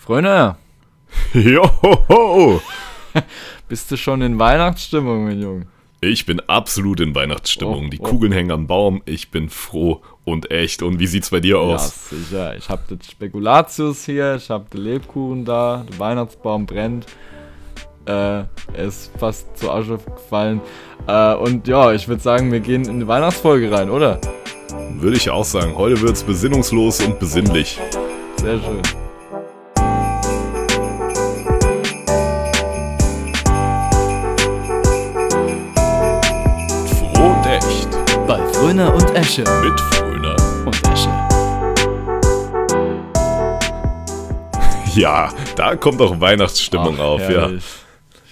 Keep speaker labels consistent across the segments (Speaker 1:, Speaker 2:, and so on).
Speaker 1: Freunde,
Speaker 2: Johoho!
Speaker 1: bist du schon in Weihnachtsstimmung, mein Junge?
Speaker 2: Ich bin absolut in Weihnachtsstimmung.
Speaker 1: Oh,
Speaker 2: Die
Speaker 1: oh.
Speaker 2: Kugeln hängen am Baum. Ich bin froh und echt. Und wie sieht's bei dir
Speaker 1: Ja,
Speaker 2: aus?
Speaker 1: sicher. Ich hab den Spekulatius hier, ich hab den Lebkuchen da, der Weihnachtsbaum brennt. Äh, er ist fast zur Asche gefallen. Äh, und ja, ich würde sagen, wir gehen in die Weihnachtsfolge rein, oder?
Speaker 2: Würde ich auch sagen. Heute wird's besinnungslos und besinnlich.
Speaker 1: Sehr schön. Bei Fröner und Esche.
Speaker 2: Mit Fröner.
Speaker 1: Und Esche.
Speaker 2: Ja, da kommt auch Weihnachtsstimmung
Speaker 1: Ach,
Speaker 2: auf, ja.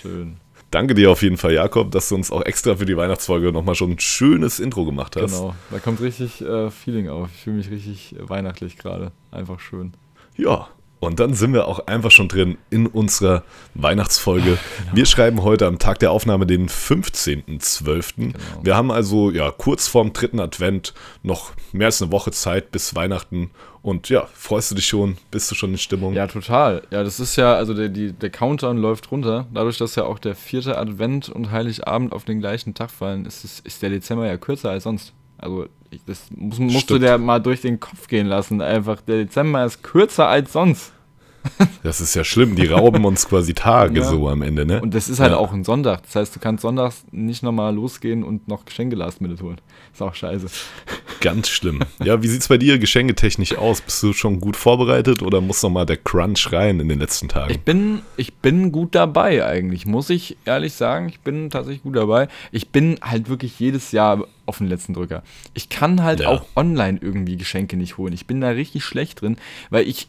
Speaker 1: Schön.
Speaker 2: Danke dir auf jeden Fall, Jakob, dass du uns auch extra für die Weihnachtsfolge nochmal schon ein schönes Intro gemacht hast.
Speaker 1: Genau. Da kommt richtig äh, Feeling auf. Ich fühle mich richtig weihnachtlich gerade. Einfach schön.
Speaker 2: Ja, und dann sind wir auch einfach schon drin in unserer Weihnachtsfolge. Wir schreiben heute am Tag der Aufnahme den 15.12. Wir haben also ja kurz vorm dritten Advent noch mehr als eine Woche Zeit bis Weihnachten. Und ja, freust du dich schon? Bist du schon in Stimmung?
Speaker 1: Ja, total. Ja, das ist ja, also der, die, der Countdown läuft runter. Dadurch, dass ja auch der vierte Advent und Heiligabend auf den gleichen Tag fallen, ist, es, ist der Dezember ja kürzer als sonst. Also, ich, das muss, musst du
Speaker 2: Stimmt.
Speaker 1: dir mal durch den Kopf gehen lassen. Einfach, der Dezember ist kürzer als sonst.
Speaker 2: Das ist ja schlimm. Die rauben uns quasi Tage
Speaker 1: Ja.
Speaker 2: so am Ende, ne?
Speaker 1: Und das ist halt
Speaker 2: Ja.
Speaker 1: auch ein Sonntag. Das heißt, du kannst sonntags nicht nochmal losgehen und noch Geschenke last minute holen. Ist auch scheiße.
Speaker 2: Ganz schlimm. Ja, wie sieht's bei dir geschenketechnisch aus? Bist du schon gut vorbereitet oder muss noch mal der Crunch rein in den letzten Tagen?
Speaker 1: Ich bin, ich bin gut dabei eigentlich, muss ich ehrlich sagen. Ich bin tatsächlich gut dabei. Ich bin halt wirklich jedes Jahr auf den letzten Drücker. Ich kann halt
Speaker 2: Ja.
Speaker 1: auch online irgendwie Geschenke nicht holen. Ich bin da richtig schlecht drin, weil ich.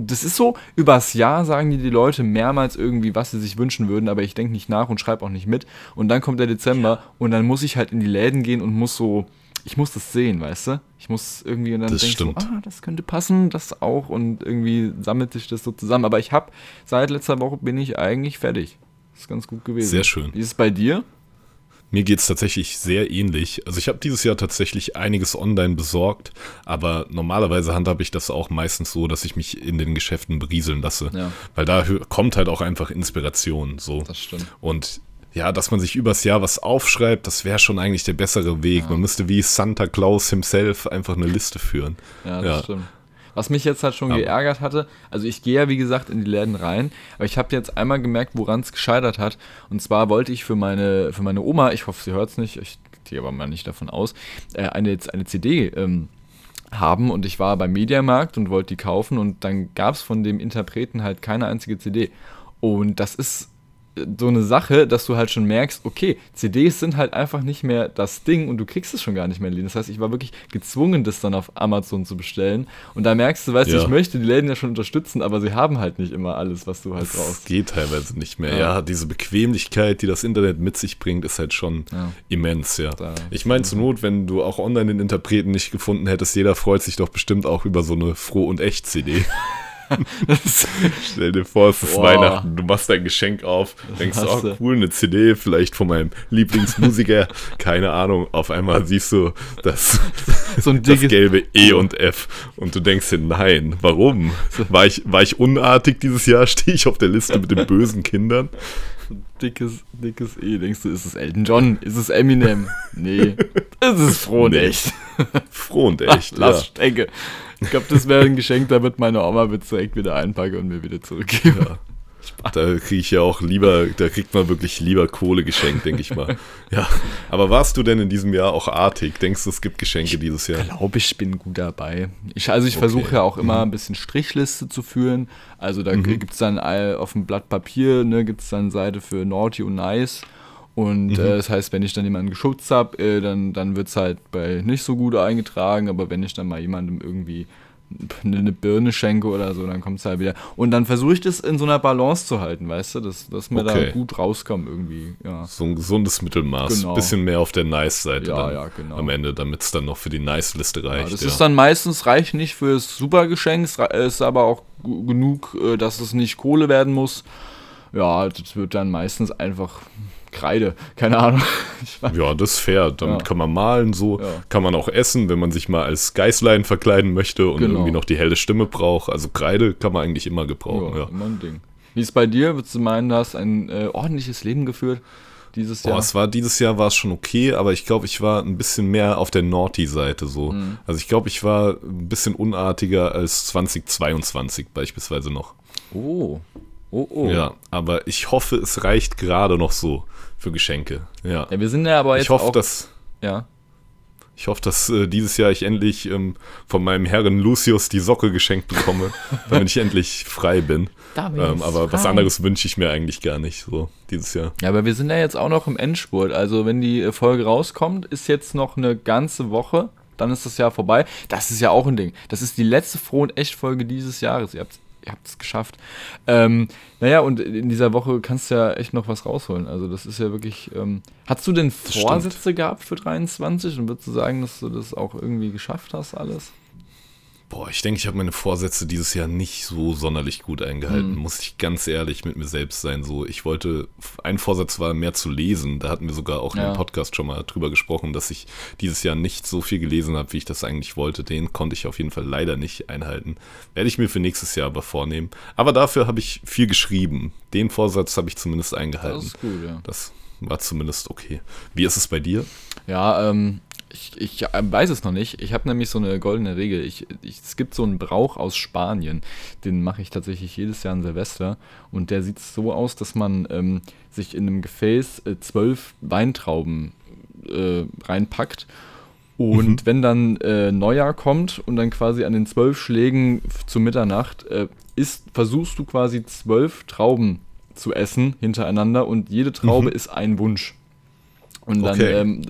Speaker 1: Das ist so, übers Jahr sagen die, die Leute mehrmals irgendwie, was sie sich wünschen würden, aber ich denke nicht nach und schreibe auch nicht mit. Und dann kommt der Dezember und dann muss ich halt in die Läden gehen und muss so, ich muss das sehen, weißt du? Ich muss irgendwie und dann
Speaker 2: Das
Speaker 1: denk ich so,
Speaker 2: stimmt.
Speaker 1: ah, das könnte passen, das auch und irgendwie sammelt sich das so zusammen. Aber ich habe seit letzter Woche bin ich eigentlich fertig. Das ist ganz gut gewesen.
Speaker 2: Sehr schön.
Speaker 1: Wie ist es bei dir?
Speaker 2: Mir geht's tatsächlich sehr ähnlich. Also ich habe dieses Jahr tatsächlich einiges online besorgt, aber normalerweise handhabe ich das auch meistens so, dass ich mich in den Geschäften berieseln lasse.
Speaker 1: Ja.
Speaker 2: Weil da kommt halt auch einfach Inspiration. So.
Speaker 1: Das stimmt.
Speaker 2: Und ja, dass man sich übers Jahr was aufschreibt, das wäre schon eigentlich der bessere Weg. Man müsste wie Santa Claus himself einfach eine Liste führen.
Speaker 1: Ja, das
Speaker 2: Ja.
Speaker 1: stimmt. Was mich jetzt halt schon
Speaker 2: Aber-
Speaker 1: geärgert hatte, also ich gehe ja wie gesagt in die Läden rein, aber ich habe jetzt einmal gemerkt, woran es gescheitert hat. Und zwar wollte ich für meine, für meine Oma, ich hoffe, sie hört es nicht, ich gehe aber mal nicht davon aus, äh, eine, jetzt eine CD ähm, haben und ich war beim Mediamarkt und wollte die kaufen und dann gab es von dem Interpreten halt keine einzige CD. Und das ist so eine Sache, dass du halt schon merkst, okay, CDs sind halt einfach nicht mehr das Ding und du kriegst es schon gar nicht mehr in Läden. Das heißt, ich war wirklich gezwungen, das dann auf Amazon zu bestellen. Und da merkst du, weißt du,
Speaker 2: Ja.
Speaker 1: ich möchte die Läden ja schon unterstützen, aber sie haben halt nicht immer alles, was du halt
Speaker 2: Das
Speaker 1: brauchst.
Speaker 2: geht teilweise nicht mehr.
Speaker 1: Ja.
Speaker 2: Ja. diese Bequemlichkeit, die das Internet mit sich bringt, ist halt schon
Speaker 1: Ja.
Speaker 2: immens, ja.
Speaker 1: Da-
Speaker 2: ich meine, zur Not, wenn du auch online den Interpreten nicht gefunden hättest, jeder freut sich doch bestimmt auch über so eine Froh- und Echt-CD. Stell dir vor, es ist
Speaker 1: Boah.
Speaker 2: Weihnachten, du machst dein Geschenk auf, denkst,
Speaker 1: hast
Speaker 2: oh
Speaker 1: du.
Speaker 2: cool, eine CD, vielleicht von meinem Lieblingsmusiker, keine Ahnung, auf einmal siehst du das,
Speaker 1: So
Speaker 2: das gelbe E und F und du denkst dir, nein, warum? War ich, war ich unartig dieses Jahr? Stehe ich auf der Liste mit den bösen Kindern?
Speaker 1: dickes, dickes E. Denkst du, ist es Elton John? Ist es Eminem? Nee. Es ist froh und
Speaker 2: Nee.
Speaker 1: echt.
Speaker 2: Froh und echt, ja.
Speaker 1: Lass stecke. Ich glaube, das wäre ein Geschenk, da wird meine Oma wird direkt wieder einpacken und mir wieder zurückgeben.
Speaker 2: Da kriege ich ja auch lieber, da kriegt man wirklich lieber Kohle geschenkt, denke ich mal. Ja, aber warst du denn in diesem Jahr auch artig? Denkst du, es gibt Geschenke dieses Jahr?
Speaker 1: glaube, ich bin gut dabei. Ich, also ich
Speaker 2: Okay.
Speaker 1: versuche ja auch immer ein bisschen Strichliste zu führen. Also da gibt es dann auf dem Blatt Papier, ne, gibt es dann eine Seite für Naughty und Nice. Und äh, das heißt, wenn ich dann jemanden geschubst habe, äh, dann, dann wird es halt bei nicht so gut eingetragen. Aber wenn ich dann mal jemandem irgendwie eine, eine Birne schenke oder so, dann kommt es halt wieder. Und dann versuche ich das in so einer Balance zu halten, weißt du, dass, dass wir da
Speaker 2: Okay.
Speaker 1: gut rauskommen irgendwie. Ja.
Speaker 2: So ein gesundes Mittelmaß.
Speaker 1: Genau.
Speaker 2: Bisschen mehr auf der Nice-Seite
Speaker 1: Ja, ja, genau.
Speaker 2: am Ende, damit es dann noch für die Nice-Liste
Speaker 1: Ja,
Speaker 2: reicht.
Speaker 1: das ist dann meistens reicht nicht fürs Supergeschenk, es rei- ist aber auch genug, äh, dass es nicht Kohle werden muss. Ja, das wird dann meistens einfach Kreide, keine Ahnung.
Speaker 2: ja, das ist fair. Damit ja. kann man malen, so. Ja. Kann man auch essen, wenn man sich mal als Geißlein verkleiden möchte und genau. irgendwie noch die helle Stimme braucht. Also Kreide kann man eigentlich immer gebrauchen. Ja, ja. immer ein
Speaker 1: Ding. Wie ist es bei dir? Würdest du meinen, du hast ein äh, ordentliches Leben geführt? Dieses Jahr?
Speaker 2: Boah, es war dieses Jahr war es schon okay, aber ich glaube, ich war ein bisschen mehr auf der Naughty-Seite so. Mhm. Also ich glaube, ich war ein bisschen unartiger als 2022 beispielsweise noch.
Speaker 1: Oh, Oh, oh.
Speaker 2: Ja, aber ich hoffe, es reicht gerade noch so für Geschenke. Ja.
Speaker 1: ja, wir sind ja aber jetzt
Speaker 2: Ich hoffe,
Speaker 1: auch,
Speaker 2: dass.
Speaker 1: Ja.
Speaker 2: Ich hoffe, dass äh, dieses Jahr ich endlich ähm, von meinem Herren Lucius die Socke geschenkt bekomme, damit ich endlich frei bin. Ähm, aber frei. was anderes wünsche ich mir eigentlich gar nicht, so dieses Jahr.
Speaker 1: Ja, aber wir sind ja jetzt auch noch im Endspurt. Also, wenn die äh, Folge rauskommt, ist jetzt noch eine ganze Woche. Dann ist das Jahr vorbei. Das ist ja auch ein Ding. Das ist die letzte Froh- und Echt-Folge dieses Jahres. Ihr habt ihr habt es geschafft. Ähm, naja, und in dieser Woche kannst du ja echt noch was rausholen. Also das ist ja wirklich. Ähm, hast du denn Vorsätze gehabt für 23 und würdest du sagen, dass du das auch irgendwie geschafft hast, alles?
Speaker 2: Boah, ich denke, ich habe meine Vorsätze dieses Jahr nicht so sonderlich gut eingehalten, mhm. muss ich ganz ehrlich mit mir selbst sein. So, ich wollte, ein Vorsatz war mehr zu lesen. Da hatten wir sogar auch ja. dem Podcast schon mal drüber gesprochen, dass ich dieses Jahr nicht so viel gelesen habe, wie ich das eigentlich wollte. Den konnte ich auf jeden Fall leider nicht einhalten. Werde ich mir für nächstes Jahr aber vornehmen. Aber dafür habe ich viel geschrieben. Den Vorsatz habe ich zumindest eingehalten. Das ist gut, ja. Das war zumindest okay. Wie ist es bei dir?
Speaker 1: Ja, ähm, ich, ich äh, weiß es noch nicht. Ich habe nämlich so eine goldene Regel. Ich, ich, es gibt so einen Brauch aus Spanien. Den mache ich tatsächlich jedes Jahr an Silvester. Und der sieht so aus, dass man ähm, sich in einem Gefäß äh, zwölf Weintrauben äh, reinpackt. Und mhm. wenn dann äh, Neujahr kommt und dann quasi an den zwölf Schlägen zu Mitternacht äh, ist, versuchst du quasi zwölf Trauben zu essen hintereinander und jede Traube mhm. ist ein Wunsch. Und dann okay. ähm,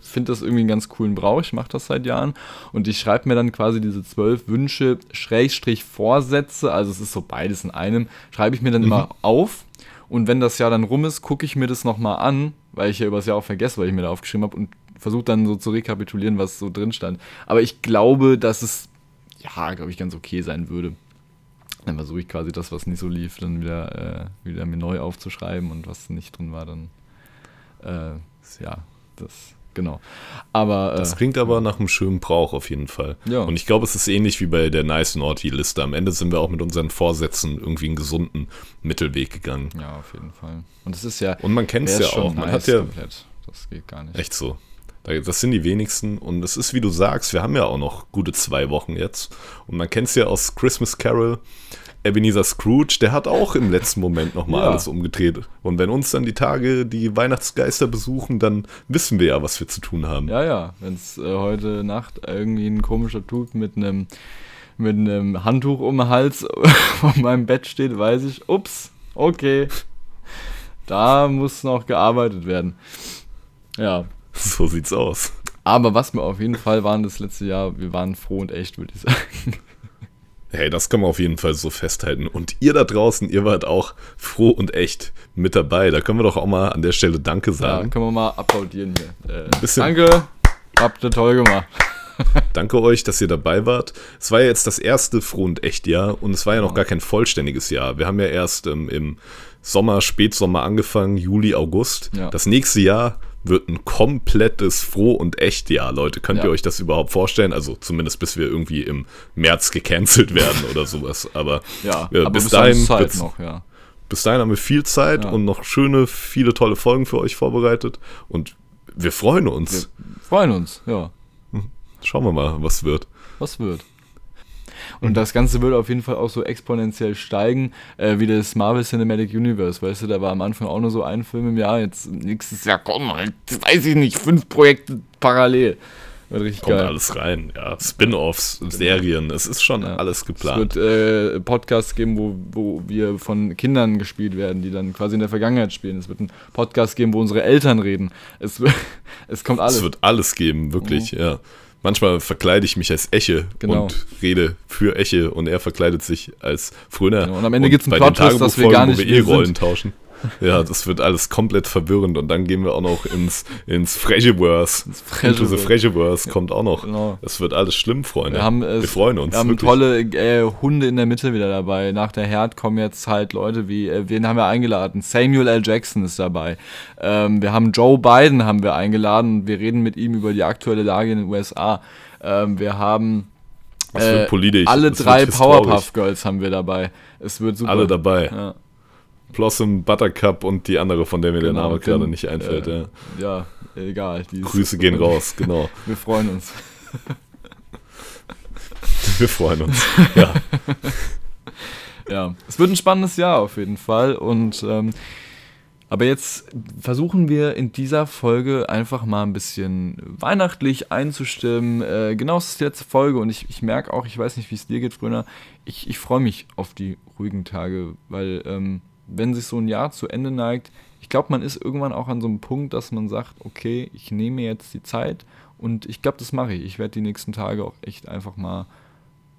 Speaker 1: finde das irgendwie einen ganz coolen Brauch. Ich mache das seit Jahren. Und ich schreibe mir dann quasi diese zwölf Wünsche, Schrägstrich Vorsätze, also es ist so beides in einem, schreibe ich mir dann mhm. immer auf. Und wenn das Jahr dann rum ist, gucke ich mir das nochmal an, weil ich ja übers Jahr auch vergesse, weil ich mir da aufgeschrieben habe und versuche dann so zu rekapitulieren, was so drin stand. Aber ich glaube, dass es, ja, glaube ich, ganz okay sein würde. Dann versuche ich quasi das, was nicht so lief, dann wieder, äh, wieder mir neu aufzuschreiben und was nicht drin war, dann äh, ja, das genau. Aber,
Speaker 2: äh, das klingt aber nach einem schönen Brauch auf jeden Fall. Ja. Und ich glaube, es ist ähnlich wie bei der Nice Naughty Liste. Am Ende sind wir auch mit unseren Vorsätzen irgendwie einen gesunden Mittelweg gegangen.
Speaker 1: Ja, auf jeden Fall. Und es ist ja.
Speaker 2: Und man kennt es ja auch. Man nice hat ja.
Speaker 1: Komplett. Das geht gar nicht.
Speaker 2: Echt so. Das sind die wenigsten. Und es ist, wie du sagst, wir haben ja auch noch gute zwei Wochen jetzt. Und man kennt es ja aus Christmas Carol. Ebenezer Scrooge, der hat auch im letzten Moment nochmal ja. alles umgedreht. Und wenn uns dann die Tage die Weihnachtsgeister besuchen, dann wissen wir ja, was wir zu tun haben.
Speaker 1: Ja, ja. Wenn es äh, heute Nacht irgendwie ein komischer Typ mit einem mit einem Handtuch um den Hals vor meinem Bett steht, weiß ich, ups, okay. Da muss noch gearbeitet werden. Ja.
Speaker 2: So sieht's aus.
Speaker 1: Aber was wir auf jeden Fall waren das letzte Jahr, wir waren froh und echt, würde ich sagen.
Speaker 2: Hey, das kann man auf jeden Fall so festhalten. Und ihr da draußen, ihr wart auch froh und echt mit dabei. Da können wir doch auch mal an der Stelle Danke sagen.
Speaker 1: Ja, können wir mal applaudieren hier. Äh, danke, habt ihr toll gemacht.
Speaker 2: Danke euch, dass ihr dabei wart. Es war ja jetzt das erste Froh und echt Jahr und es war ja noch gar kein vollständiges Jahr. Wir haben ja erst ähm, im Sommer, Spätsommer angefangen, Juli, August. Ja. Das nächste Jahr wird ein komplettes Froh und echt Jahr, Leute. Könnt ja. ihr euch das überhaupt vorstellen? Also zumindest bis wir irgendwie im März gecancelt werden oder sowas. Aber,
Speaker 1: ja, äh, aber bis, bis dahin Zeit noch, ja.
Speaker 2: Bis dahin haben wir viel Zeit und noch schöne, viele tolle Folgen für euch vorbereitet. Und wir freuen uns.
Speaker 1: Wir freuen uns, ja.
Speaker 2: Hm. Schauen wir mal, was wird.
Speaker 1: Was wird. Und das Ganze würde auf jeden Fall auch so exponentiell steigen, äh, wie das Marvel Cinematic Universe. Weißt du, da war am Anfang auch nur so ein Film im Jahr, jetzt nächstes Jahr kommen, jetzt weiß ich nicht, fünf Projekte parallel.
Speaker 2: Wird richtig Kommt geil. alles rein, ja. Spin-offs, Serien, es ist schon ja. alles geplant.
Speaker 1: Es wird äh, Podcasts geben, wo, wo wir von Kindern gespielt werden, die dann quasi in der Vergangenheit spielen. Es wird einen Podcast geben, wo unsere Eltern reden. Es, es kommt alles.
Speaker 2: Es wird alles geben, wirklich, mhm. ja. Manchmal verkleide ich mich als Eche genau. und rede für Eche und er verkleidet sich als Fröner.
Speaker 1: Genau. Und am Ende gibt es einen Plot dass wir gar nicht
Speaker 2: wir eh Rollen tauschen. Ja, das wird alles komplett verwirrend und dann gehen wir auch noch ins, ins Freshiverse. Into the Freshiverse kommt auch noch. Genau. Das wird alles schlimm, Freunde.
Speaker 1: Wir, haben, wir freuen uns. Wir haben wirklich. tolle äh, Hunde in der Mitte wieder dabei. Nach der Herd kommen jetzt halt Leute wie, äh, wen haben wir eingeladen? Samuel L. Jackson ist dabei. Ähm, wir haben Joe Biden haben wir eingeladen. Wir reden mit ihm über die aktuelle Lage in den USA. Ähm, wir haben äh, alle drei Powerpuff Girls haben wir dabei. Es wird super.
Speaker 2: Alle dabei. Ja. Blossom, Buttercup und die andere, von der mir genau, der Name gerade nicht einfällt. Äh,
Speaker 1: ja. ja. egal.
Speaker 2: Grüße gehen raus, genau.
Speaker 1: Wir freuen uns.
Speaker 2: Wir freuen uns, ja.
Speaker 1: ja, es wird ein spannendes Jahr auf jeden Fall und ähm, aber jetzt versuchen wir in dieser Folge einfach mal ein bisschen weihnachtlich einzustimmen. Äh, genau, es ist die letzte Folge und ich, ich merke auch, ich weiß nicht, wie es dir geht, Fröner, ich, ich freue mich auf die ruhigen Tage, weil ähm, wenn sich so ein Jahr zu Ende neigt, ich glaube, man ist irgendwann auch an so einem Punkt, dass man sagt, okay, ich nehme jetzt die Zeit und ich glaube, das mache ich. Ich werde die nächsten Tage auch echt einfach mal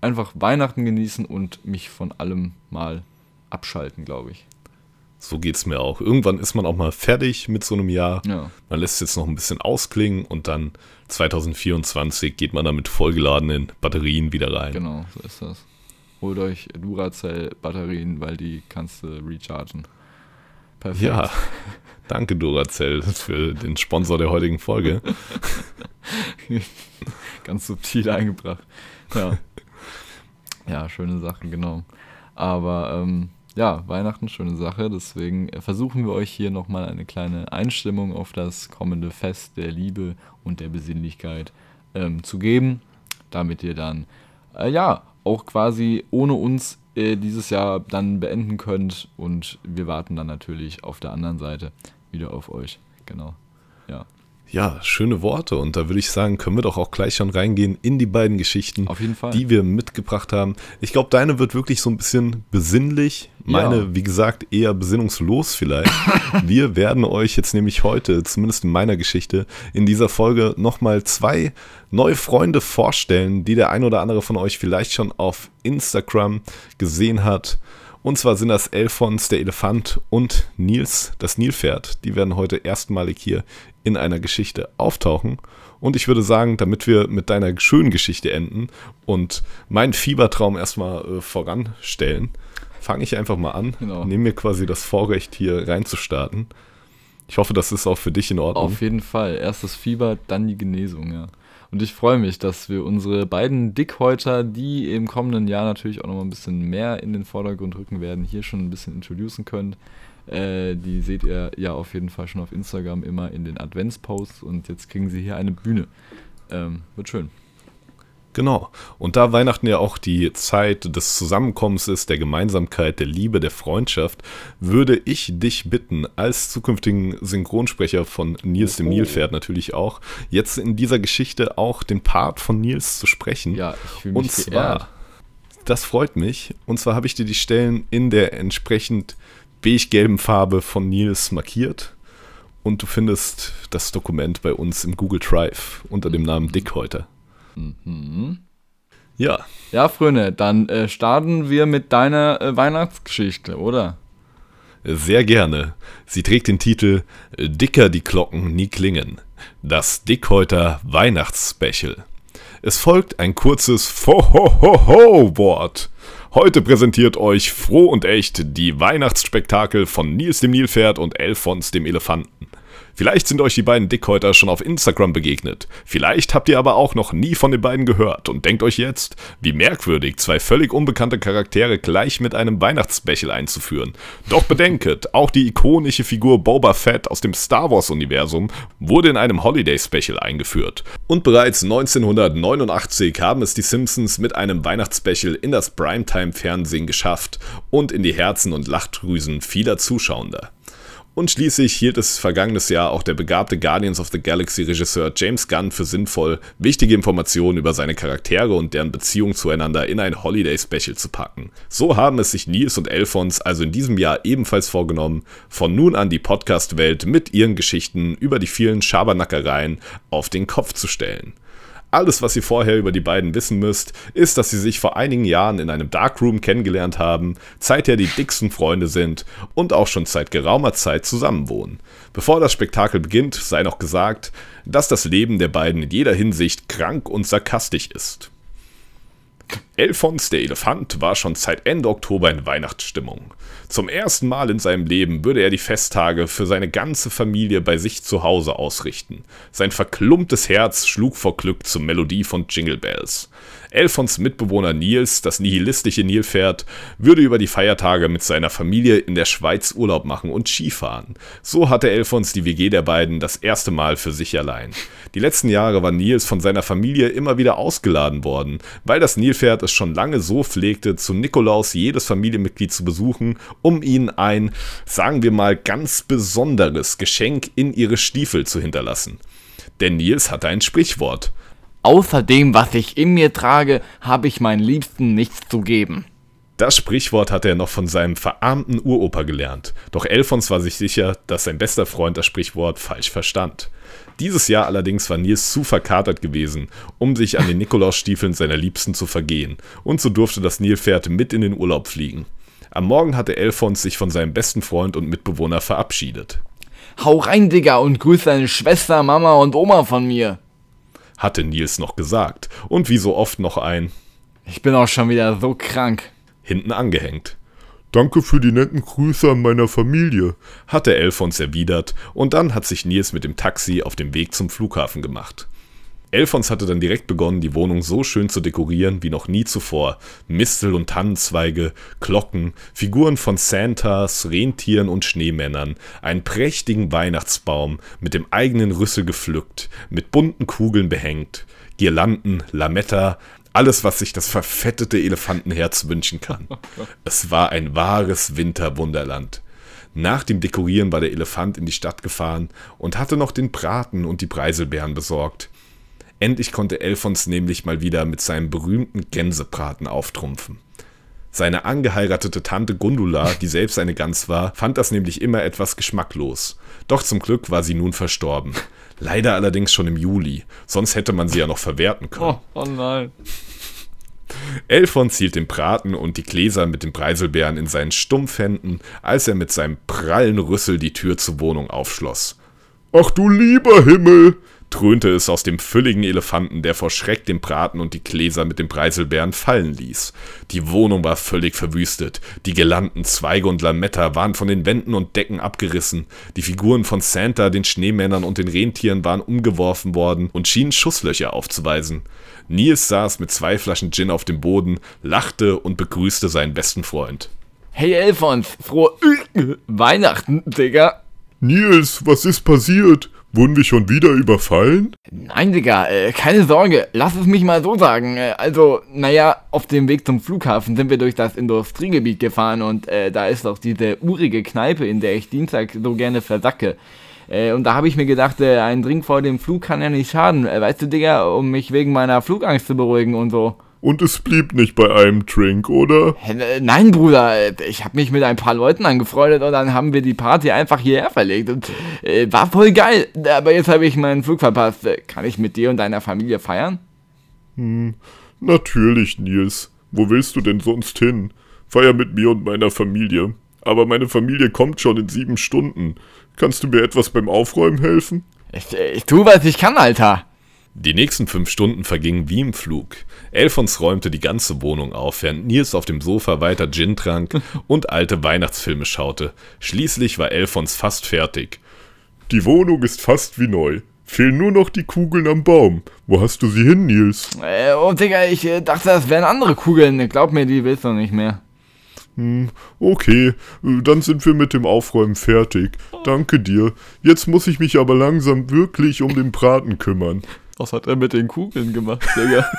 Speaker 1: einfach Weihnachten genießen und mich von allem mal abschalten, glaube ich.
Speaker 2: So geht es mir auch. Irgendwann ist man auch mal fertig mit so einem Jahr. Ja. Man lässt es jetzt noch ein bisschen ausklingen und dann 2024 geht man da mit vollgeladenen Batterien wieder rein.
Speaker 1: Genau, so ist das. Holt euch Duracell-Batterien, weil die kannst du rechargen.
Speaker 2: Perfekt. Ja, danke Duracell für den Sponsor der heutigen Folge.
Speaker 1: Ganz subtil eingebracht. Ja. Ja, schöne Sachen, genau. Aber ähm, ja, Weihnachten, schöne Sache. Deswegen versuchen wir euch hier nochmal eine kleine Einstimmung auf das kommende Fest der Liebe und der Besinnlichkeit ähm, zu geben, damit ihr dann, äh, ja, auch quasi ohne uns äh, dieses Jahr dann beenden könnt. Und wir warten dann natürlich auf der anderen Seite wieder auf euch. Genau. Ja.
Speaker 2: Ja, schöne Worte. Und da würde ich sagen, können wir doch auch gleich schon reingehen in die beiden Geschichten, die wir mitgebracht haben. Ich glaube, deine wird wirklich so ein bisschen besinnlich. Meine, ja. wie gesagt, eher besinnungslos vielleicht. wir werden euch jetzt nämlich heute, zumindest in meiner Geschichte, in dieser Folge nochmal zwei neue Freunde vorstellen, die der ein oder andere von euch vielleicht schon auf Instagram gesehen hat. Und zwar sind das Elfons, der Elefant und Nils, das Nilpferd. Die werden heute erstmalig hier in einer Geschichte auftauchen. Und ich würde sagen, damit wir mit deiner schönen Geschichte enden und meinen Fiebertraum erstmal äh, voranstellen, fange ich einfach mal an. Genau. Nehme mir quasi das Vorrecht, hier reinzustarten. Ich hoffe, das ist auch für dich in Ordnung.
Speaker 1: Auf jeden Fall. Erst das Fieber, dann die Genesung, ja. Und ich freue mich, dass wir unsere beiden Dickhäuter, die im kommenden Jahr natürlich auch noch mal ein bisschen mehr in den Vordergrund rücken werden, hier schon ein bisschen introducen können. Äh, die seht ihr ja auf jeden Fall schon auf Instagram immer in den Adventsposts und jetzt kriegen sie hier eine Bühne. Ähm, wird schön.
Speaker 2: Genau. Und da Weihnachten ja auch die Zeit des Zusammenkommens ist, der Gemeinsamkeit, der Liebe, der Freundschaft, würde ich dich bitten, als zukünftigen Synchronsprecher von Nils dem oh. Nilpferd natürlich auch, jetzt in dieser Geschichte auch den Part von Nils zu sprechen.
Speaker 1: Ja, ich fühle mich Und zwar, geehrt.
Speaker 2: das freut mich. Und zwar habe ich dir die Stellen in der entsprechend beige-gelben Farbe von Nils markiert. Und du findest das Dokument bei uns im Google Drive unter dem Namen Dickhäuter. Mhm.
Speaker 1: Ja. Ja, Fröne, dann äh, starten wir mit deiner äh, Weihnachtsgeschichte, oder?
Speaker 2: Sehr gerne. Sie trägt den Titel Dicker die Glocken nie klingen. Das Dickhäuter Weihnachtsspecial. Es folgt ein kurzes Fo-ho-ho-ho-Wort Heute präsentiert euch froh und echt die Weihnachtsspektakel von Nils dem Nilpferd und Elfons dem Elefanten. Vielleicht sind euch die beiden Dickhäuter schon auf Instagram begegnet. Vielleicht habt ihr aber auch noch nie von den beiden gehört und denkt euch jetzt, wie merkwürdig, zwei völlig unbekannte Charaktere gleich mit einem Weihnachtsspecial einzuführen. Doch bedenket, auch die ikonische Figur Boba Fett aus dem Star Wars Universum wurde in einem Holiday Special eingeführt. Und bereits 1989 haben es die Simpsons mit einem Weihnachtsspecial in das Primetime Fernsehen geschafft und in die Herzen und Lachdrüsen vieler Zuschauender. Und schließlich hielt es vergangenes Jahr auch der begabte Guardians of the Galaxy Regisseur James Gunn für sinnvoll, wichtige Informationen über seine Charaktere und deren Beziehung zueinander in ein Holiday Special zu packen. So haben es sich Nils und Elfons also in diesem Jahr ebenfalls vorgenommen, von nun an die Podcast-Welt mit ihren Geschichten über die vielen Schabernackereien auf den Kopf zu stellen. Alles, was ihr vorher über die beiden wissen müsst, ist, dass sie sich vor einigen Jahren in einem Darkroom kennengelernt haben, seither die dicksten Freunde sind und auch schon seit geraumer Zeit zusammenwohnen. Bevor das Spektakel beginnt, sei noch gesagt, dass das Leben der beiden in jeder Hinsicht krank und sarkastisch ist. Elfons der Elefant war schon seit Ende Oktober in Weihnachtsstimmung. Zum ersten Mal in seinem Leben würde er die Festtage für seine ganze Familie bei sich zu Hause ausrichten. Sein verklumptes Herz schlug vor Glück zur Melodie von Jingle Bells. Elfons Mitbewohner Nils, das nihilistische Nilpferd, würde über die Feiertage mit seiner Familie in der Schweiz Urlaub machen und Skifahren. So hatte Elfons die WG der beiden das erste Mal für sich allein. Die letzten Jahre war Nils von seiner Familie immer wieder ausgeladen worden, weil das Nilpferd es schon lange so pflegte, zu Nikolaus jedes Familienmitglied zu besuchen, um ihnen ein, sagen wir mal, ganz besonderes Geschenk in ihre Stiefel zu hinterlassen. Denn Nils hatte ein Sprichwort.
Speaker 1: Außer dem, was ich in mir trage, habe ich meinen Liebsten nichts zu geben.
Speaker 2: Das Sprichwort hatte er noch von seinem verarmten Uropa gelernt, doch Elfons war sich sicher, dass sein bester Freund das Sprichwort falsch verstand. Dieses Jahr allerdings war Nils zu verkatert gewesen, um sich an den Nikolausstiefeln seiner Liebsten zu vergehen, und so durfte das Nilpferd mit in den Urlaub fliegen. Am Morgen hatte Elfons sich von seinem besten Freund und Mitbewohner verabschiedet.
Speaker 1: Hau rein, Digga, und grüß deine Schwester, Mama und Oma von mir
Speaker 2: hatte Nils noch gesagt und wie so oft noch ein
Speaker 1: Ich bin auch schon wieder so krank
Speaker 2: hinten angehängt. Danke für die netten Grüße an meiner Familie, hatte Elfons erwidert, und dann hat sich Nils mit dem Taxi auf dem Weg zum Flughafen gemacht. Elfons hatte dann direkt begonnen, die Wohnung so schön zu dekorieren wie noch nie zuvor. Mistel und Tannenzweige, Glocken, Figuren von Santas, Rentieren und Schneemännern, einen prächtigen Weihnachtsbaum mit dem eigenen Rüssel gepflückt, mit bunten Kugeln behängt, Girlanden, Lametta, alles, was sich das verfettete Elefantenherz wünschen kann. Es war ein wahres Winterwunderland. Nach dem Dekorieren war der Elefant in die Stadt gefahren und hatte noch den Braten und die Preiselbeeren besorgt. Endlich konnte Elfons nämlich mal wieder mit seinem berühmten Gänsebraten auftrumpfen. Seine angeheiratete Tante Gundula, die selbst eine Gans war, fand das nämlich immer etwas geschmacklos. Doch zum Glück war sie nun verstorben. Leider allerdings schon im Juli, sonst hätte man sie ja noch verwerten können.
Speaker 1: Oh, oh nein.
Speaker 2: Elfons hielt den Braten und die Gläser mit den Preiselbeeren in seinen Stumpfhänden, als er mit seinem prallen Rüssel die Tür zur Wohnung aufschloss. Ach du lieber Himmel, dröhnte es aus dem fülligen Elefanten, der vor Schreck den Braten und die Gläser mit den Preiselbeeren fallen ließ. Die Wohnung war völlig verwüstet, die Girlanden, Zweige und Lametta waren von den Wänden und Decken abgerissen, die Figuren von Santa, den Schneemännern und den Rentieren waren umgeworfen worden und schienen Schusslöcher aufzuweisen. Nils saß mit zwei Flaschen Gin auf dem Boden, lachte und begrüßte seinen besten Freund.
Speaker 1: Hey Elfons, frohe Weihnachten, Digga.
Speaker 2: Nils, was ist passiert? Wurden wir schon wieder überfallen?
Speaker 1: Nein, Digga, äh, keine Sorge. Lass es mich mal so sagen. Äh, also, naja, auf dem Weg zum Flughafen sind wir durch das Industriegebiet gefahren und äh, da ist auch diese urige Kneipe, in der ich Dienstag so gerne versacke. Äh, und da habe ich mir gedacht, äh, ein Drink vor dem Flug kann ja nicht schaden. Äh, weißt du, Digga, um mich wegen meiner Flugangst zu beruhigen und so.
Speaker 2: Und es blieb nicht bei einem Drink, oder?
Speaker 1: Nein, Bruder, ich habe mich mit ein paar Leuten angefreundet und dann haben wir die Party einfach hierher verlegt. Und äh, war voll geil. Aber jetzt habe ich meinen Flug verpasst. Kann ich mit dir und deiner Familie feiern?
Speaker 2: Hm, natürlich, Nils. Wo willst du denn sonst hin? Feier mit mir und meiner Familie. Aber meine Familie kommt schon in sieben Stunden. Kannst du mir etwas beim Aufräumen helfen?
Speaker 1: Ich, ich tue, was ich kann, Alter.
Speaker 2: Die nächsten fünf Stunden vergingen wie im Flug. Elfons räumte die ganze Wohnung auf, während Nils auf dem Sofa weiter Gin trank und alte Weihnachtsfilme schaute. Schließlich war Elfons fast fertig. Die Wohnung ist fast wie neu. Fehlen nur noch die Kugeln am Baum. Wo hast du sie hin, Nils?
Speaker 1: Äh, oh, Digga, ich äh, dachte, das wären andere Kugeln. Glaub mir, die willst du nicht mehr.
Speaker 2: Hm, okay, dann sind wir mit dem Aufräumen fertig. Danke dir. Jetzt muss ich mich aber langsam wirklich um den Braten kümmern.
Speaker 1: Was hat er mit den Kugeln gemacht, Digga?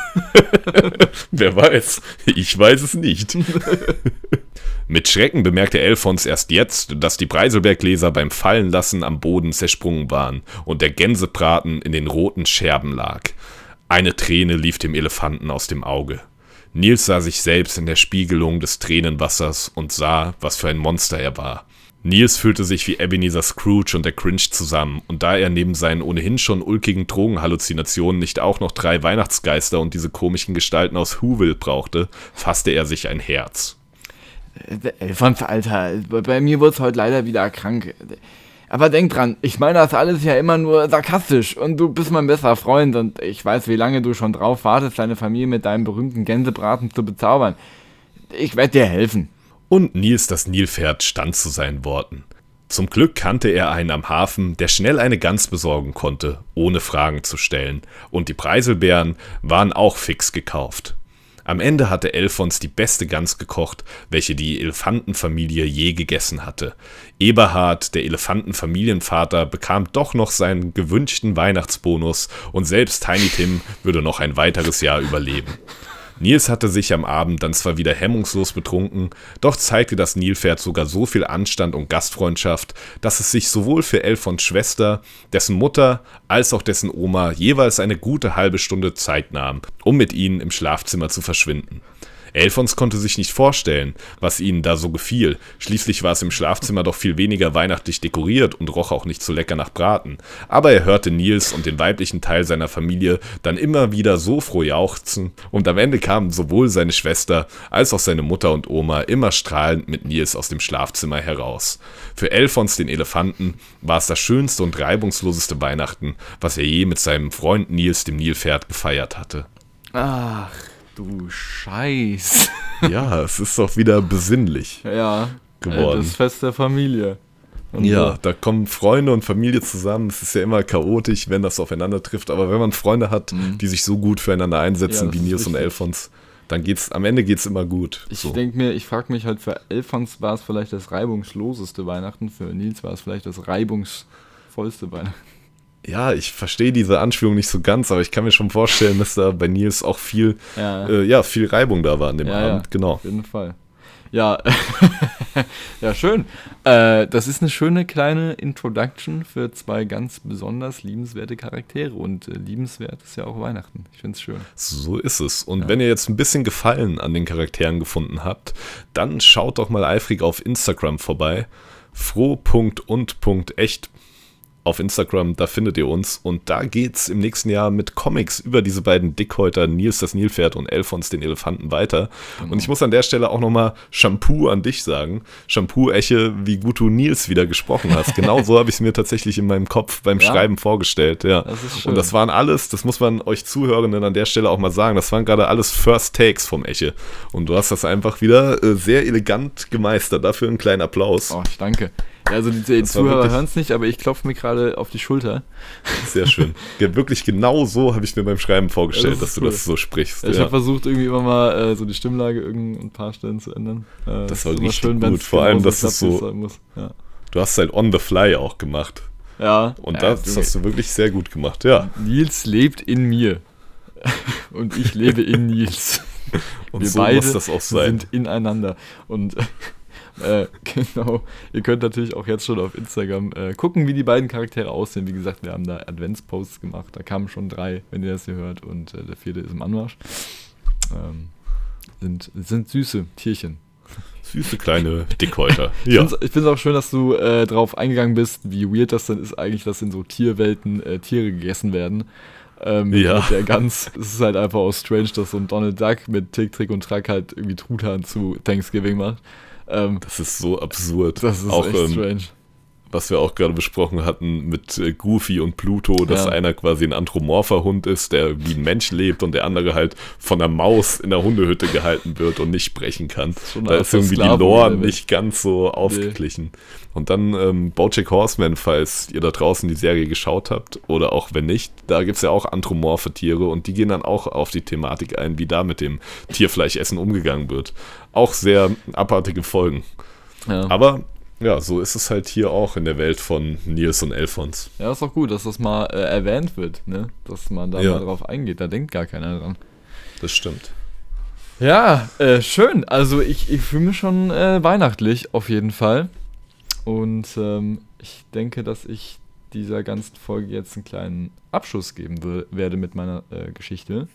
Speaker 2: Wer weiß. Ich weiß es nicht. mit Schrecken bemerkte Elfons erst jetzt, dass die Preiselberggläser beim Fallenlassen am Boden zersprungen waren und der Gänsebraten in den roten Scherben lag. Eine Träne lief dem Elefanten aus dem Auge. Nils sah sich selbst in der Spiegelung des Tränenwassers und sah, was für ein Monster er war. Nils fühlte sich wie Ebenezer Scrooge und der Cringe zusammen, und da er neben seinen ohnehin schon ulkigen Drogenhalluzinationen nicht auch noch drei Weihnachtsgeister und diese komischen Gestalten aus Whoville brauchte, fasste er sich ein Herz.
Speaker 1: Elfons, Alter, bei mir wurde es heute leider wieder krank. Aber denk dran, ich meine das alles ja immer nur sarkastisch und du bist mein bester Freund und ich weiß, wie lange du schon drauf wartest, deine Familie mit deinem berühmten Gänsebraten zu bezaubern. Ich werde dir helfen.
Speaker 2: Und Nils das Nilpferd stand zu seinen Worten. Zum Glück kannte er einen am Hafen, der schnell eine Gans besorgen konnte, ohne Fragen zu stellen, und die Preiselbeeren waren auch fix gekauft. Am Ende hatte Elfons die beste Gans gekocht, welche die Elefantenfamilie je gegessen hatte. Eberhard, der Elefantenfamilienvater, bekam doch noch seinen gewünschten Weihnachtsbonus und selbst Tiny Tim würde noch ein weiteres Jahr überleben. Nils hatte sich am Abend dann zwar wieder hemmungslos betrunken, doch zeigte das Nilpferd sogar so viel Anstand und Gastfreundschaft, dass es sich sowohl für Elfons Schwester, dessen Mutter als auch dessen Oma jeweils eine gute halbe Stunde Zeit nahm, um mit ihnen im Schlafzimmer zu verschwinden. Elfons konnte sich nicht vorstellen, was ihnen da so gefiel. Schließlich war es im Schlafzimmer doch viel weniger weihnachtlich dekoriert und roch auch nicht so lecker nach Braten. Aber er hörte Nils und den weiblichen Teil seiner Familie dann immer wieder so froh jauchzen und am Ende kamen sowohl seine Schwester als auch seine Mutter und Oma immer strahlend mit Nils aus dem Schlafzimmer heraus. Für Elfons den Elefanten war es das schönste und reibungsloseste Weihnachten, was er je mit seinem Freund Nils dem Nilpferd gefeiert hatte.
Speaker 1: Ach, Du Scheiß.
Speaker 2: Ja, es ist doch wieder besinnlich.
Speaker 1: Ja. Geworden. Das Fest der Familie.
Speaker 2: Und ja, so. da kommen Freunde und Familie zusammen. Es ist ja immer chaotisch, wenn das aufeinander trifft. Aber wenn man Freunde hat, mhm. die sich so gut füreinander einsetzen ja, wie Nils und Elfons, dann geht's, am Ende geht es immer gut.
Speaker 1: Ich so. denke mir, ich frage mich halt, für Elfons war es vielleicht das reibungsloseste Weihnachten, für Nils war es vielleicht das reibungsvollste Weihnachten
Speaker 2: ja, ich verstehe diese Anspielung nicht so ganz, aber ich kann mir schon vorstellen, dass da bei Nils auch viel, ja, äh, ja viel Reibung da war an dem ja, Abend.
Speaker 1: Ja, genau. Auf jeden Fall. Ja, ja, schön. Äh, das ist eine schöne kleine Introduction für zwei ganz besonders liebenswerte Charaktere. Und äh, liebenswert ist ja auch Weihnachten. Ich finde es schön.
Speaker 2: So ist es. Und ja. wenn ihr jetzt ein bisschen Gefallen an den Charakteren gefunden habt, dann schaut doch mal eifrig auf Instagram vorbei. froh.und.echt auf Instagram, da findet ihr uns. Und da geht's im nächsten Jahr mit Comics über diese beiden Dickhäuter, Nils das Nilpferd und Elfons den Elefanten weiter. Genau. Und ich muss an der Stelle auch nochmal Shampoo an dich sagen. Shampoo, Eche, wie gut du Nils wieder gesprochen hast. Genau so habe ich es mir tatsächlich in meinem Kopf beim ja. Schreiben vorgestellt. Ja. Das und das waren alles, das muss man euch Zuhörenden an der Stelle auch mal sagen, das waren gerade alles First Takes vom Eche. Und du hast das einfach wieder äh, sehr elegant gemeistert. Dafür einen kleinen Applaus.
Speaker 1: Oh, ich danke. Also die, die Zuhörer hören es nicht, aber ich klopfe mir gerade auf die Schulter.
Speaker 2: Sehr schön. wirklich genau so habe ich mir beim Schreiben vorgestellt, das dass cool. du das so sprichst.
Speaker 1: Ich ja. habe versucht, irgendwie immer mal äh, so die Stimmlage ein paar Stellen zu ändern.
Speaker 2: Äh, das war richtig schön, gut. Vor allem, dass es so. Ja. Du hast halt on the fly auch gemacht.
Speaker 1: Ja.
Speaker 2: Und das, das hast du wirklich sehr gut gemacht, ja.
Speaker 1: Nils lebt in mir. Und ich lebe in Nils.
Speaker 2: Und Wir so beide muss das auch sein.
Speaker 1: sind ineinander. Und äh, genau. Ihr könnt natürlich auch jetzt schon auf Instagram äh, gucken, wie die beiden Charaktere aussehen. Wie gesagt, wir haben da Adventsposts gemacht. Da kamen schon drei, wenn ihr das hier hört. Und äh, der vierte ist im Anmarsch. Ähm, sind, sind süße Tierchen.
Speaker 2: Süße kleine Dickhäuter.
Speaker 1: ja. Ich finde es auch schön, dass du äh, drauf eingegangen bist, wie weird das denn ist eigentlich, dass in so Tierwelten äh, Tiere gegessen werden. Ähm, ja. Mit der Gans. Es ist halt einfach auch strange, dass so ein Donald Duck mit Tick, Trick und Track halt irgendwie Truthahn zu Thanksgiving macht.
Speaker 2: Ähm, das ist so absurd.
Speaker 1: Das ist auch, echt ähm, strange.
Speaker 2: Was wir auch gerade besprochen hatten mit äh, Goofy und Pluto, dass ja. einer quasi ein anthropomorpher Hund ist, der wie ein Mensch lebt und der andere halt von einer Maus in der Hundehütte gehalten wird und nicht sprechen kann. Ist da ist irgendwie Sklaven die Lore nicht ganz so ausgeglichen. Nee. Und dann ähm, Bojack Horseman, falls ihr da draußen die Serie geschaut habt oder auch wenn nicht, da gibt es ja auch anthropomorphe Tiere und die gehen dann auch auf die Thematik ein, wie da mit dem Tierfleischessen umgegangen wird auch sehr abartige Folgen. Ja. Aber ja, so ist es halt hier auch in der Welt von Nils und Elfons.
Speaker 1: Ja, ist auch gut, dass das mal äh, erwähnt wird, ne? Dass man da ja. mal drauf eingeht. Da denkt gar keiner dran.
Speaker 2: Das stimmt.
Speaker 1: Ja, äh, schön. Also ich, ich fühle mich schon äh, weihnachtlich auf jeden Fall. Und ähm, ich denke, dass ich dieser ganzen Folge jetzt einen kleinen Abschluss geben werde mit meiner äh, Geschichte.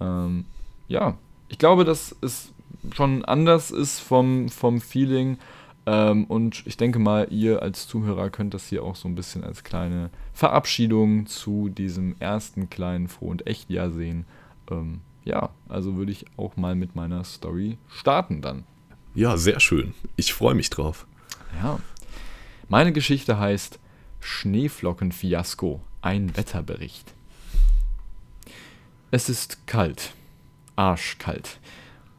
Speaker 1: Ähm, ja, ich glaube, das ist schon anders ist vom, vom Feeling Ähm, und ich denke mal, ihr als Zuhörer könnt das hier auch so ein bisschen als kleine Verabschiedung zu diesem ersten kleinen Froh- und Echtjahr sehen. Ähm, ja, also würde ich auch mal mit meiner Story starten dann.
Speaker 2: Ja, sehr schön. Ich freue mich drauf.
Speaker 1: Ja. Meine Geschichte heißt Schneeflockenfiasko, ein Wetterbericht. Es ist kalt, arschkalt.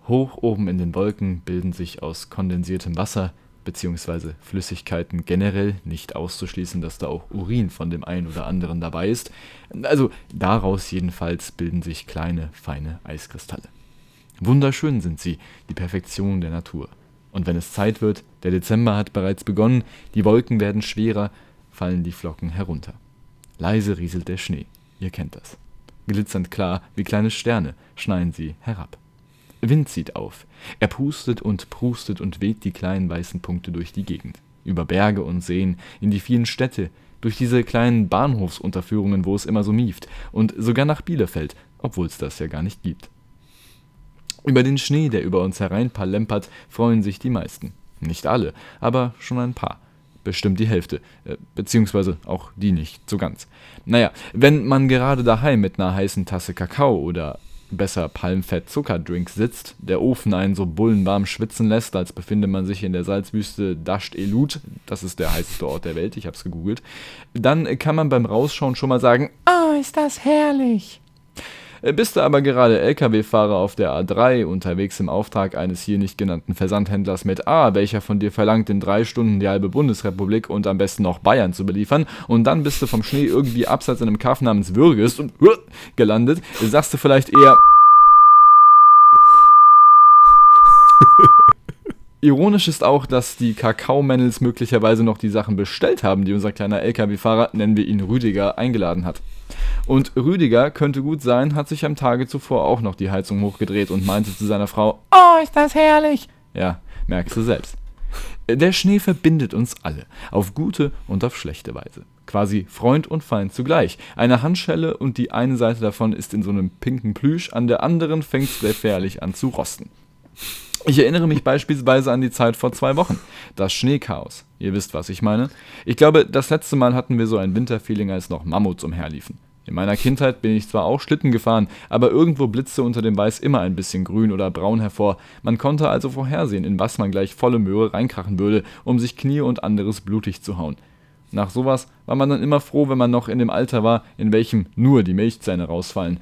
Speaker 1: Hoch oben in den Wolken bilden sich aus kondensiertem Wasser bzw. Flüssigkeiten generell nicht auszuschließen, dass da auch Urin von dem einen oder anderen dabei ist. Also daraus jedenfalls bilden sich kleine, feine Eiskristalle. Wunderschön sind sie, die Perfektion der Natur. Und wenn es Zeit wird, der Dezember hat bereits begonnen, die Wolken werden schwerer, fallen die Flocken herunter. Leise rieselt der Schnee, ihr kennt das. Glitzernd klar wie kleine Sterne schneien sie herab. Wind zieht auf. Er pustet und prustet und weht die kleinen weißen Punkte durch die Gegend. Über Berge und Seen, in die vielen Städte, durch diese kleinen Bahnhofsunterführungen, wo es immer so mieft, und sogar nach Bielefeld, obwohl es das ja gar nicht gibt. Über den Schnee, der über uns hereinpalempert, freuen sich die meisten. Nicht alle, aber schon ein paar. Bestimmt die Hälfte, äh, beziehungsweise auch die nicht so ganz. Naja, wenn man gerade daheim mit einer heißen Tasse Kakao oder besser Palmfett-Zuckerdrink sitzt, der Ofen einen so bullenwarm schwitzen lässt, als befinde man sich in der Salzwüste Dasht Elut, das ist der heißeste Ort der Welt, ich hab's gegoogelt, dann kann man beim Rausschauen schon mal sagen, oh, ist das herrlich. Bist du aber gerade Lkw-Fahrer auf der A3 unterwegs im Auftrag eines hier nicht genannten Versandhändlers mit A, welcher von dir verlangt, in drei Stunden die halbe Bundesrepublik und am besten noch Bayern zu beliefern, und dann bist du vom Schnee irgendwie abseits in einem Kaff namens Würges und gelandet, sagst du vielleicht eher. Ironisch ist auch, dass die Kakaomännels möglicherweise noch die Sachen bestellt haben, die unser kleiner LKW-Fahrer, nennen wir ihn Rüdiger, eingeladen hat. Und Rüdiger, könnte gut sein, hat sich am Tage zuvor auch noch die Heizung hochgedreht und meinte zu seiner Frau, Oh, ist das herrlich! Ja, merkst du selbst. Der Schnee verbindet uns alle, auf gute und auf schlechte Weise. Quasi Freund und Feind zugleich. Eine Handschelle und die eine Seite davon ist in so einem pinken Plüsch, an der anderen fängt es gefährlich an zu rosten. Ich erinnere mich beispielsweise an die Zeit vor zwei Wochen. Das Schneechaos. Ihr wisst, was ich meine. Ich glaube, das letzte Mal hatten wir so ein Winterfeeling, als noch Mammuts umherliefen. In meiner Kindheit bin ich zwar auch Schlitten gefahren, aber irgendwo blitzte unter dem Weiß immer ein bisschen grün oder braun hervor. Man konnte also vorhersehen, in was man gleich volle Möhre reinkrachen würde, um sich Knie und anderes blutig zu hauen. Nach sowas war man dann immer froh, wenn man noch in dem Alter war, in welchem nur die Milchzähne rausfallen.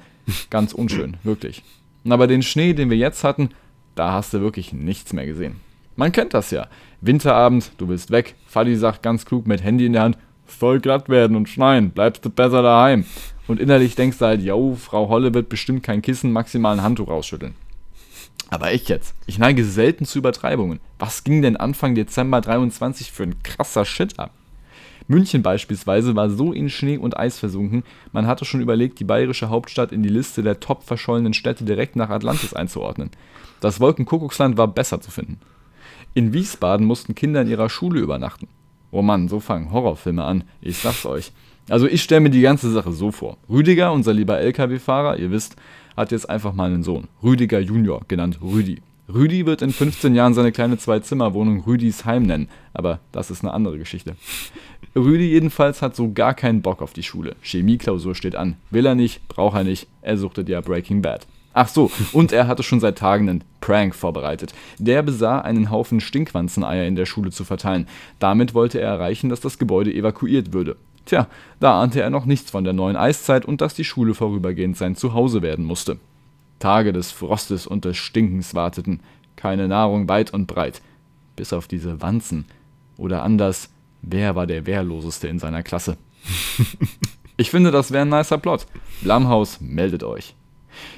Speaker 1: Ganz unschön, wirklich. Aber den Schnee, den wir jetzt hatten, da hast du wirklich nichts mehr gesehen. Man kennt das ja. Winterabend, du willst weg. Fadi sagt ganz klug mit Handy in der Hand, soll glatt werden und schneien, bleibst du besser daheim. Und innerlich denkst du halt, yo, Frau Holle wird bestimmt kein Kissen, maximal ein Handtuch rausschütteln. Aber echt jetzt, ich neige selten zu Übertreibungen. Was ging denn Anfang Dezember 23 für ein krasser Shit ab? München beispielsweise war so in Schnee und Eis versunken, man hatte schon überlegt, die bayerische Hauptstadt in die Liste der top verschollenen Städte direkt nach Atlantis einzuordnen. Das Wolkenkuckucksland war besser zu finden. In Wiesbaden mussten Kinder in ihrer Schule übernachten. Oh Mann, so fangen Horrorfilme an, ich sag's euch. Also ich stelle mir die ganze Sache so vor. Rüdiger, unser lieber LKW-Fahrer, ihr wisst, hat jetzt einfach mal einen Sohn. Rüdiger Junior, genannt Rüdi. Rüdi wird in 15 Jahren seine kleine Zwei-Zimmer-Wohnung Rüdis Heim nennen, aber das ist eine andere Geschichte. Rüdi jedenfalls hat so gar keinen Bock auf die Schule. Chemieklausur steht an. Will er nicht, braucht er nicht, er suchtet ja Breaking Bad. Ach so, und er hatte schon seit Tagen einen Prank vorbereitet. Der besah, einen Haufen Stinkwanzeneier in der Schule zu verteilen. Damit wollte er erreichen, dass das Gebäude evakuiert würde. Tja, da ahnte er noch nichts von der neuen Eiszeit und dass die Schule vorübergehend sein Zuhause werden musste. Tage des Frostes und des Stinkens warteten, keine Nahrung weit und breit. Bis auf diese Wanzen. Oder anders, wer war der Wehrloseste in seiner Klasse? ich finde, das wäre ein nicer Plot. Blumhaus, meldet euch.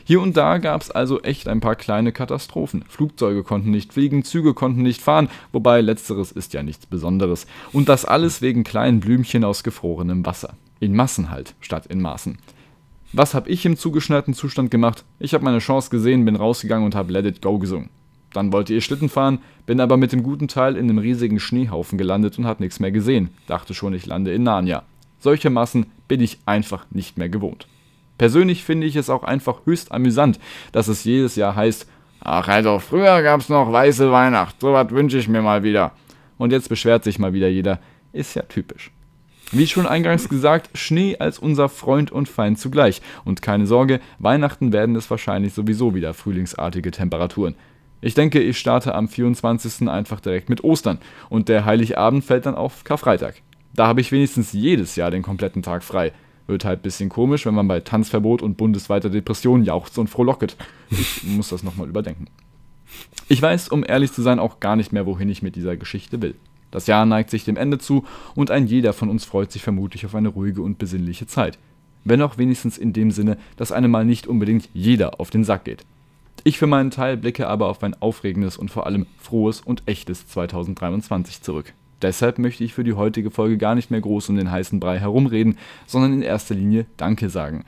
Speaker 1: Hier und da gab es also echt ein paar kleine Katastrophen. Flugzeuge konnten nicht fliegen, Züge konnten nicht fahren, wobei letzteres ist ja nichts Besonderes. Und das alles wegen kleinen Blümchen aus gefrorenem Wasser. In Massen halt, statt in Maßen. Was habe ich im zugeschnitten Zustand gemacht? Ich habe meine Chance gesehen, bin rausgegangen und habe Let It Go gesungen. Dann wollte ich Schlitten fahren, bin aber mit dem guten Teil in einem riesigen Schneehaufen gelandet und habe nichts mehr gesehen. Dachte schon, ich lande in Narnia. Solche Massen bin ich einfach nicht mehr gewohnt. Persönlich finde ich es auch einfach höchst amüsant, dass es jedes Jahr heißt, ach also früher gab es noch weiße Weihnacht, sowas wünsche ich mir mal wieder. und jetzt beschwert sich mal wieder jeder. Ist ja typisch. Wie schon eingangs gesagt, Schnee als unser Freund und Feind zugleich. Und keine Sorge, Weihnachten werden es wahrscheinlich sowieso wieder frühlingsartige Temperaturen. Ich denke, ich starte am 24. einfach direkt mit Ostern und der Heiligabend fällt dann auf Karfreitag. Da habe ich wenigstens jedes Jahr den kompletten Tag frei. Wird halt ein bisschen komisch, wenn man bei Tanzverbot und bundesweiter Depression jauchzt und frohlocket. Ich muss das nochmal überdenken. Ich weiß, um ehrlich zu sein, auch gar nicht mehr, wohin ich mit dieser Geschichte will. Das Jahr neigt sich dem Ende zu und ein jeder von uns freut sich vermutlich auf eine ruhige und besinnliche Zeit. Wenn auch wenigstens in dem Sinne, dass einem mal nicht unbedingt jeder auf den Sack geht. Ich für meinen Teil blicke aber auf ein aufregendes und vor allem frohes und echtes 2023 zurück. Deshalb möchte ich für die heutige Folge gar nicht mehr groß um den heißen Brei herumreden, sondern in erster Linie Danke sagen.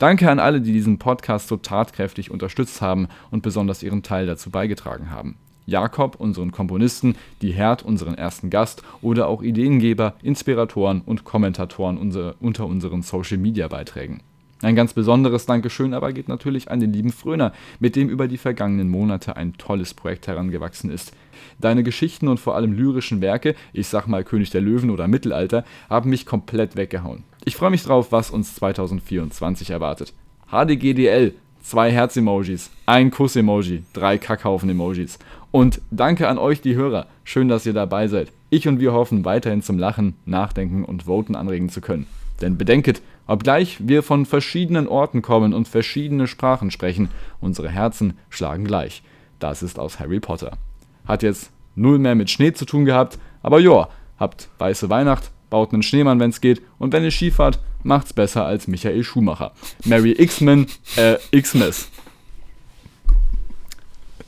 Speaker 1: Danke an alle, die diesen Podcast so tatkräftig unterstützt haben und besonders ihren Teil dazu beigetragen haben. Jakob, unseren Komponisten, die Herd, unseren ersten Gast oder auch Ideengeber, Inspiratoren und Kommentatoren unter unseren Social-Media-Beiträgen. Ein ganz besonderes Dankeschön aber geht natürlich an den lieben Fröner, mit dem über die vergangenen Monate ein tolles Projekt herangewachsen ist. Deine Geschichten und vor allem lyrischen Werke, ich sag mal König der Löwen oder Mittelalter, haben mich komplett weggehauen. Ich freue mich drauf, was uns 2024 erwartet. HDGDL, zwei Herz-Emojis, ein Kuss-Emoji, drei Kackhaufen-Emojis. Und danke an euch, die Hörer. Schön, dass ihr dabei seid. Ich und wir hoffen, weiterhin zum Lachen, Nachdenken und Voten anregen zu können. Denn bedenket, obgleich wir von verschiedenen Orten kommen und verschiedene Sprachen sprechen, unsere Herzen schlagen gleich. Das ist aus Harry Potter. Hat jetzt null mehr mit Schnee zu tun gehabt, aber joa, habt weiße Weihnacht, baut einen Schneemann, wenn's geht, und wenn ihr Skifahrt, macht's besser als Michael Schumacher. Mary X-Men, äh, X-Mess.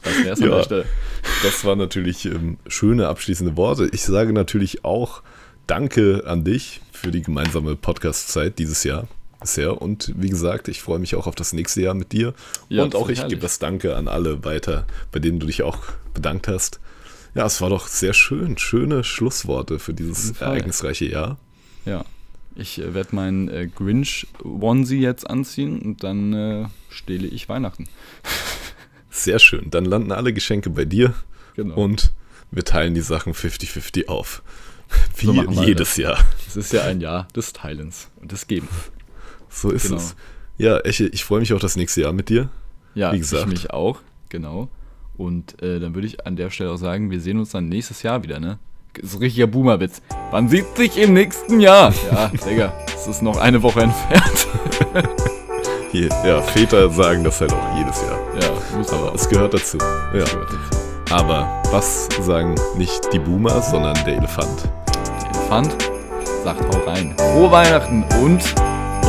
Speaker 2: Das wär's an der Stelle. Das waren natürlich ähm, schöne abschließende Worte. Ich sage natürlich auch Danke an dich für die gemeinsame Podcast-Zeit dieses Jahr bisher. Und wie gesagt, ich freue mich auch auf das nächste Jahr mit dir. Ja, und auch ich herrlich. gebe das Danke an alle weiter, bei denen du dich auch bedankt hast. Ja, es war doch sehr schön. Schöne Schlussworte für dieses ereignisreiche Jahr.
Speaker 1: Ja. Ich äh, werde meinen äh, Grinch-Onesie jetzt anziehen und dann äh, stehle ich Weihnachten.
Speaker 2: Sehr schön. Dann landen alle Geschenke bei dir. Genau. Und wir teilen die Sachen 50-50 auf. Wie so jedes das. Jahr.
Speaker 1: Es ist ja ein Jahr des Teilens und des Gebens.
Speaker 2: So ist genau. es. Ja, Eche, ich freue mich auf das nächste Jahr mit dir.
Speaker 1: Ja, Wie gesagt. ich mich auch, genau. Und äh, dann würde ich an der Stelle auch sagen, wir sehen uns dann nächstes Jahr wieder, ne? Das ist ein richtiger Boomerwitz. Man sieht sich im nächsten Jahr. Ja, Digga, es ist noch eine Woche entfernt.
Speaker 2: Ja, Väter sagen das halt auch jedes Jahr.
Speaker 1: Ja,
Speaker 2: muss aber. Es gehört dazu. Ja. Gehört dazu. Aber was sagen nicht die Boomer, sondern der Elefant?
Speaker 1: Der Elefant sagt hau rein. Frohe Weihnachten und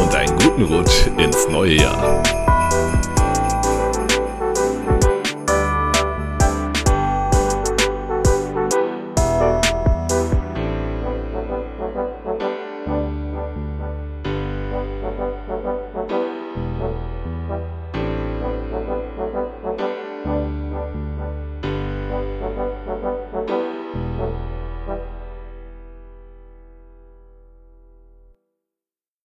Speaker 2: und einen guten Rutsch ins neue Jahr.